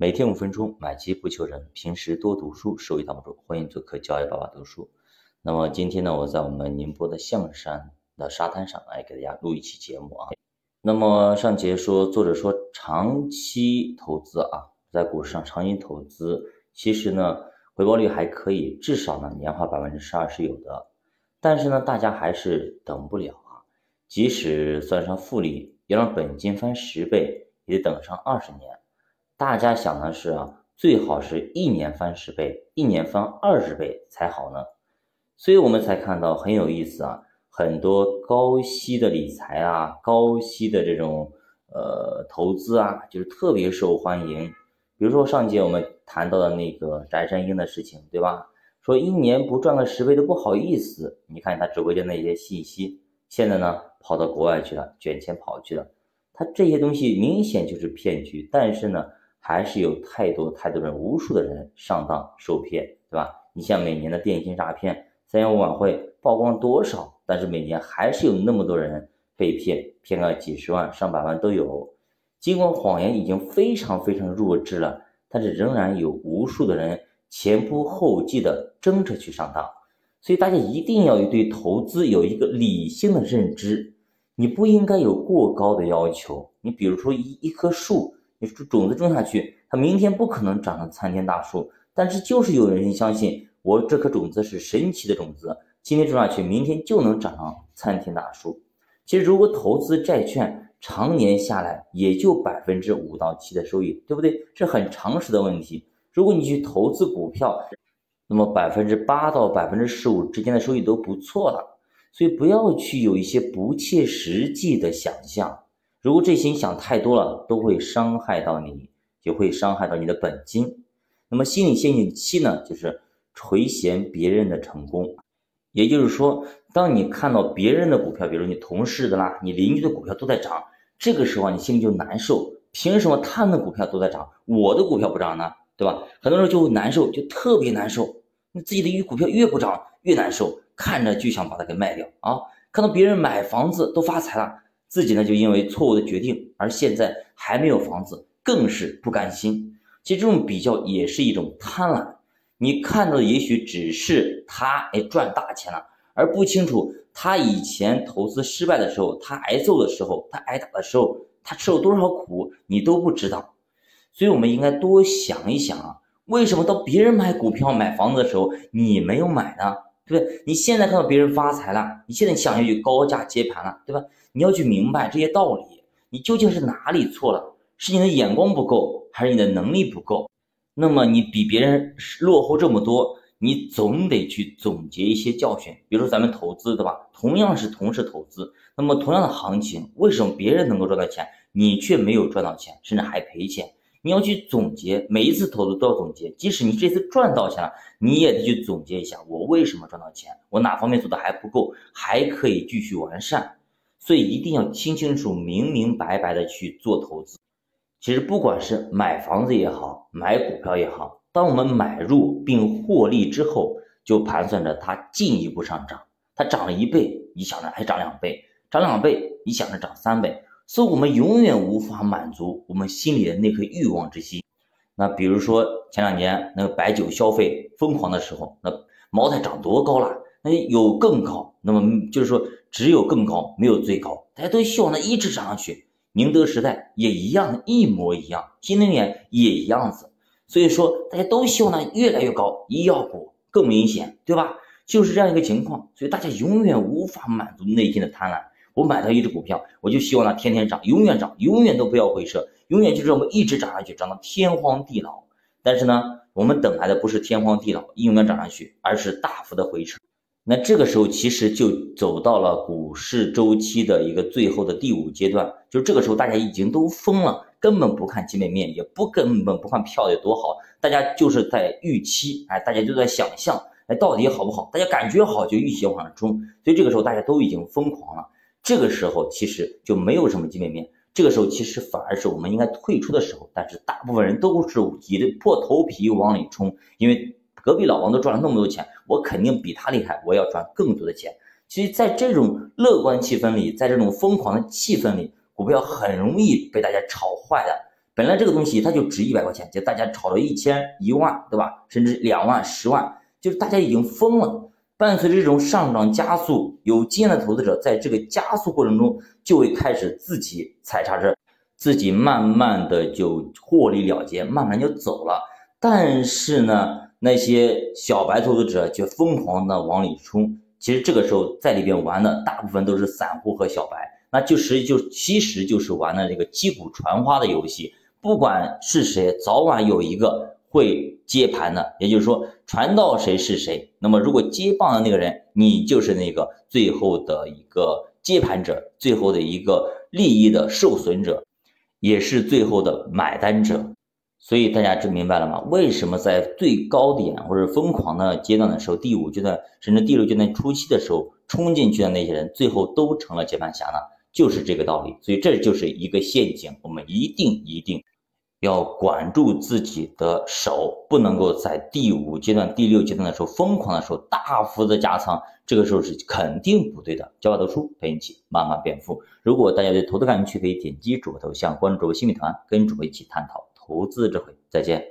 每天五分钟，买基不求人。平时多读书，收益挡不住。欢迎做客教育爸爸读书。那么今天呢，我在我们宁波的象山的沙滩上来给大家录一期节目啊。那么上节说，作者说长期投资啊，在股市上长期投资，其实呢回报率还可以，至少呢年化百分之十二是有的。但是呢，大家还是等不了啊。即使算上复利，要让本金翻十倍，也得等上二十年。大家想的是啊，最好是一年翻十倍，一年翻二十倍才好呢。所以我们才看到很有意思啊，很多高息的理财啊，高息的这种呃投资啊，就是特别受欢迎。比如说上节我们谈到的那个翟山鹰的事情，对吧？说一年不赚个十倍都不好意思。你看他直播间那些信息，现在呢跑到国外去了，卷钱跑去了。他这些东西明显就是骗局，但是呢。还是有太多太多人，无数的人上当受骗，对吧？你像每年的电信诈骗、三幺五晚会曝光多少，但是每年还是有那么多人被骗，骗个几十万、上百万都有。尽管谎言已经非常非常弱智了，但是仍然有无数的人前仆后继的争着去上当。所以大家一定要对投资有一个理性的认知，你不应该有过高的要求。你比如说一一棵树。你种种子种下去，它明天不可能长成参天大树，但是就是有人相信我这颗种子是神奇的种子，今天种下去，明天就能长成参天大树。其实如果投资债券，常年下来也就百分之五到七的收益，对不对？是很常识的问题。如果你去投资股票，那么百分之八到百分之十五之间的收益都不错了。所以不要去有一些不切实际的想象。如果这些你想太多了，都会伤害到你，也会伤害到你的本金。那么心理陷阱七呢，就是垂涎别人的成功。也就是说，当你看到别人的股票，比如你同事的啦、你邻居的股票都在涨，这个时候你心里就难受。凭什么他们的股票都在涨，我的股票不涨呢？对吧？很多人就会难受，就特别难受。你自己的股票越不涨越难受，看着就想把它给卖掉啊！看到别人买房子都发财了。自己呢，就因为错误的决定，而现在还没有房子，更是不甘心。其实这种比较也是一种贪婪。你看到的也许只是他哎赚大钱了，而不清楚他以前投资失败的时候，他挨揍的时候，他挨打的时候，他吃了多少苦，你都不知道。所以，我们应该多想一想啊，为什么到别人买股票、买房子的时候，你没有买呢？对不对？你现在看到别人发财了，你现在想要去高价接盘了，对吧？你要去明白这些道理，你究竟是哪里错了？是你的眼光不够，还是你的能力不够？那么你比别人落后这么多，你总得去总结一些教训。比如说咱们投资，对吧？同样是同时投资，那么同样的行情，为什么别人能够赚到钱，你却没有赚到钱，甚至还赔钱？你要去总结，每一次投资都要总结。即使你这次赚到钱了，你也得去总结一下，我为什么赚到钱？我哪方面做的还不够，还可以继续完善。所以一定要清清楚、明明白白的去做投资。其实不管是买房子也好，买股票也好，当我们买入并获利之后，就盘算着它进一步上涨。它涨了一倍，你想着还涨两倍；涨两倍，你想着涨三倍。所以，我们永远无法满足我们心里的那颗欲望之心。那比如说前两年那个白酒消费疯狂的时候，那茅台涨多高了？那有更高。那么就是说。只有更高，没有最高。大家都希望它一直涨上去。宁德时代也一样，一模一样。新能源也一样子。所以说，大家都希望它越来越高。医药股更明显，对吧？就是这样一个情况。所以大家永远无法满足内心的贪婪。我买到一只股票，我就希望它天天涨，永远涨，永远都不要回撤，永远就这么一直涨上去，涨到天荒地老。但是呢，我们等来的不是天荒地老，永远涨上去，而是大幅的回撤。那这个时候其实就走到了股市周期的一个最后的第五阶段，就是这个时候大家已经都疯了，根本不看基本面，也不根本不看票有多好，大家就是在预期，哎，大家就在想象，哎，到底好不好？大家感觉好就一起往上冲，所以这个时候大家都已经疯狂了。这个时候其实就没有什么基本面，这个时候其实反而是我们应该退出的时候，但是大部分人都是挤破头皮往里冲，因为。隔壁老王都赚了那么多钱，我肯定比他厉害，我要赚更多的钱。其实，在这种乐观气氛里，在这种疯狂的气氛里，股票很容易被大家炒坏的。本来这个东西它就值一百块钱，就大家炒到一千、一万，对吧？甚至两万、十万，就是大家已经疯了。伴随着这种上涨加速，有经验的投资者在这个加速过程中就会开始自己踩刹车，自己慢慢的就获利了结，慢慢就走了。但是呢，那些小白投资者却疯狂的往里冲。其实这个时候在里边玩的大部分都是散户和小白，那就实际就其实就是玩的这个击鼓传花的游戏。不管是谁，早晚有一个。会接盘的，也就是说传到谁是谁。那么如果接棒的那个人，你就是那个最后的一个接盘者，最后的一个利益的受损者，也是最后的买单者。所以大家就明白了吗？为什么在最高点或者疯狂的阶段的时候，第五阶段甚至第六阶段初期的时候，冲进去的那些人，最后都成了接盘侠呢？就是这个道理。所以这就是一个陷阱，我们一定一定。要管住自己的手，不能够在第五阶段、第六阶段的时候疯狂的时候大幅的加仓，这个时候是肯定不对的。教法读书陪你一起慢慢变富。如果大家对投资感兴趣，可以点击主播头像关注主播新米团，跟主播一起探讨投资智慧。再见。